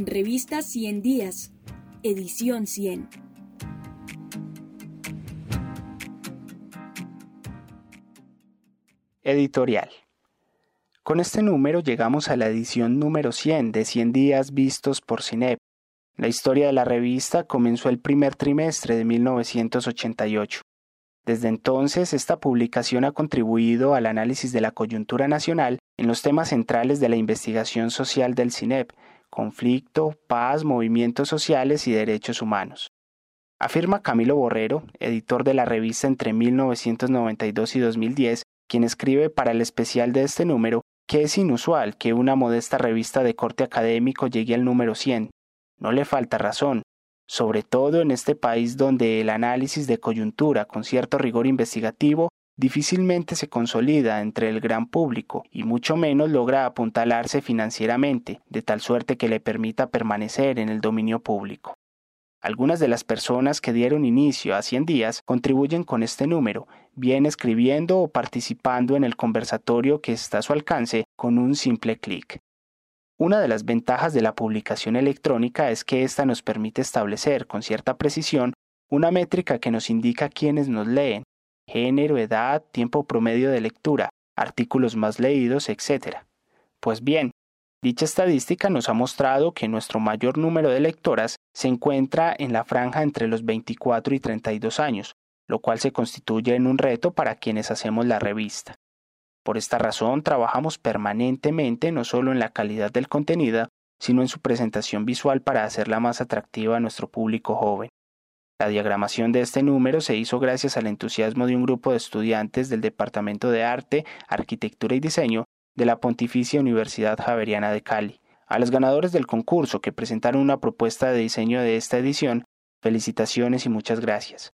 Revista 100 Días, edición 100. Editorial. Con este número llegamos a la edición número 100 de 100 días vistos por CINEP. La historia de la revista comenzó el primer trimestre de 1988. Desde entonces, esta publicación ha contribuido al análisis de la coyuntura nacional en los temas centrales de la investigación social del CINEP, conflicto, paz, movimientos sociales y derechos humanos. Afirma Camilo Borrero, editor de la revista entre 1992 y 2010, quien escribe para el especial de este número que es inusual que una modesta revista de corte académico llegue al número 100. No le falta razón, sobre todo en este país donde el análisis de coyuntura con cierto rigor investigativo difícilmente se consolida entre el gran público y mucho menos logra apuntalarse financieramente, de tal suerte que le permita permanecer en el dominio público. Algunas de las personas que dieron inicio a 100 días contribuyen con este número, bien escribiendo o participando en el conversatorio que está a su alcance con un simple clic. Una de las ventajas de la publicación electrónica es que ésta nos permite establecer con cierta precisión una métrica que nos indica quiénes nos leen, género, edad, tiempo promedio de lectura, artículos más leídos, etc. Pues bien, Dicha estadística nos ha mostrado que nuestro mayor número de lectoras se encuentra en la franja entre los 24 y 32 años, lo cual se constituye en un reto para quienes hacemos la revista. Por esta razón, trabajamos permanentemente no solo en la calidad del contenido, sino en su presentación visual para hacerla más atractiva a nuestro público joven. La diagramación de este número se hizo gracias al entusiasmo de un grupo de estudiantes del Departamento de Arte, Arquitectura y Diseño de la Pontificia Universidad Javeriana de Cali. A los ganadores del concurso que presentaron una propuesta de diseño de esta edición, felicitaciones y muchas gracias.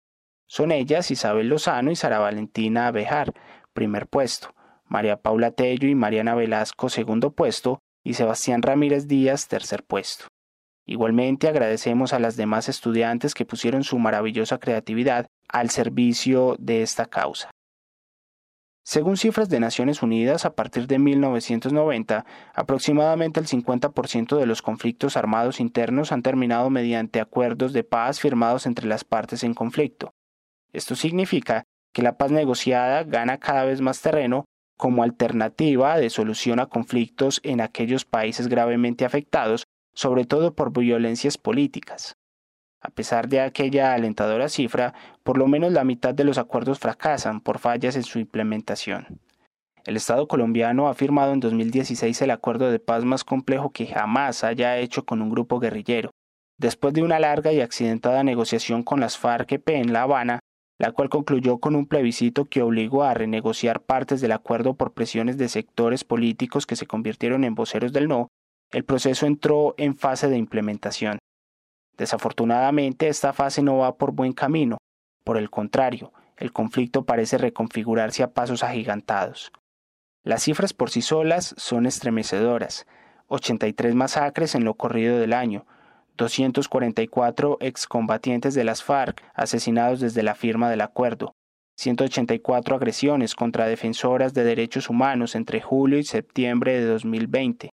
Son ellas Isabel Lozano y Sara Valentina Bejar, primer puesto, María Paula Tello y Mariana Velasco, segundo puesto, y Sebastián Ramírez Díaz, tercer puesto. Igualmente agradecemos a las demás estudiantes que pusieron su maravillosa creatividad al servicio de esta causa. Según cifras de Naciones Unidas, a partir de 1990, aproximadamente el 50% de los conflictos armados internos han terminado mediante acuerdos de paz firmados entre las partes en conflicto. Esto significa que la paz negociada gana cada vez más terreno como alternativa de solución a conflictos en aquellos países gravemente afectados, sobre todo por violencias políticas. A pesar de aquella alentadora cifra, por lo menos la mitad de los acuerdos fracasan por fallas en su implementación. El Estado colombiano ha firmado en 2016 el acuerdo de paz más complejo que jamás haya hecho con un grupo guerrillero, después de una larga y accidentada negociación con las FARC-EP en La Habana, la cual concluyó con un plebiscito que obligó a renegociar partes del acuerdo por presiones de sectores políticos que se convirtieron en voceros del no, el proceso entró en fase de implementación. Desafortunadamente, esta fase no va por buen camino. Por el contrario, el conflicto parece reconfigurarse a pasos agigantados. Las cifras por sí solas son estremecedoras. 83 masacres en lo corrido del año, 244 excombatientes de las FARC asesinados desde la firma del acuerdo, 184 agresiones contra defensoras de derechos humanos entre julio y septiembre de 2020,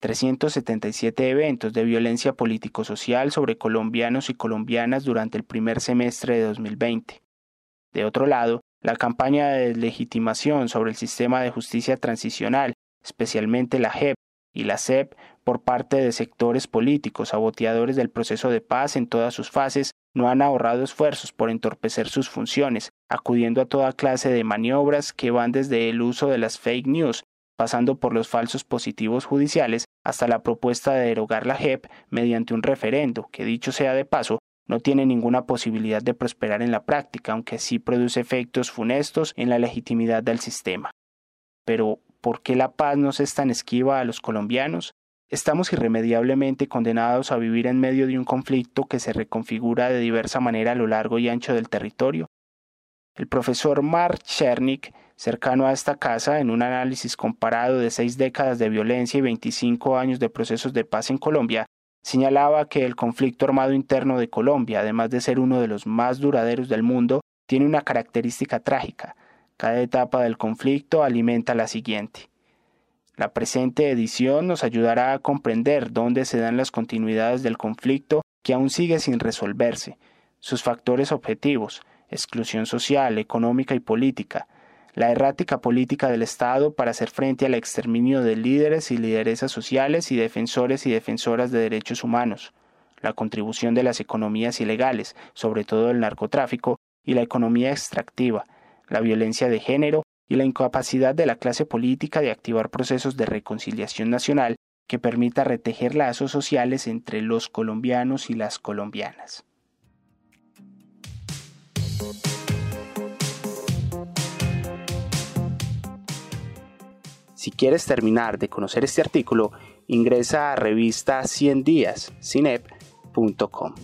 377 eventos de violencia político-social sobre colombianos y colombianas durante el primer semestre de 2020. De otro lado, la campaña de deslegitimación sobre el sistema de justicia transicional, especialmente la JEP y la CEP, por parte de sectores políticos saboteadores del proceso de paz en todas sus fases, no han ahorrado esfuerzos por entorpecer sus funciones, acudiendo a toda clase de maniobras que van desde el uso de las fake news pasando por los falsos positivos judiciales hasta la propuesta de derogar la JEP mediante un referendo, que dicho sea de paso, no tiene ninguna posibilidad de prosperar en la práctica, aunque sí produce efectos funestos en la legitimidad del sistema. Pero, ¿por qué la paz no es tan esquiva a los colombianos? Estamos irremediablemente condenados a vivir en medio de un conflicto que se reconfigura de diversa manera a lo largo y ancho del territorio. El profesor Mark Chernik cercano a esta casa, en un análisis comparado de seis décadas de violencia y 25 años de procesos de paz en Colombia, señalaba que el conflicto armado interno de Colombia, además de ser uno de los más duraderos del mundo, tiene una característica trágica. Cada etapa del conflicto alimenta la siguiente. La presente edición nos ayudará a comprender dónde se dan las continuidades del conflicto que aún sigue sin resolverse, sus factores objetivos, exclusión social, económica y política, la errática política del Estado para hacer frente al exterminio de líderes y lideresas sociales y defensores y defensoras de derechos humanos, la contribución de las economías ilegales, sobre todo el narcotráfico, y la economía extractiva, la violencia de género y la incapacidad de la clase política de activar procesos de reconciliación nacional que permita retejer lazos sociales entre los colombianos y las colombianas. Si quieres terminar de conocer este artículo, ingresa a revista 100 días, cinep.com.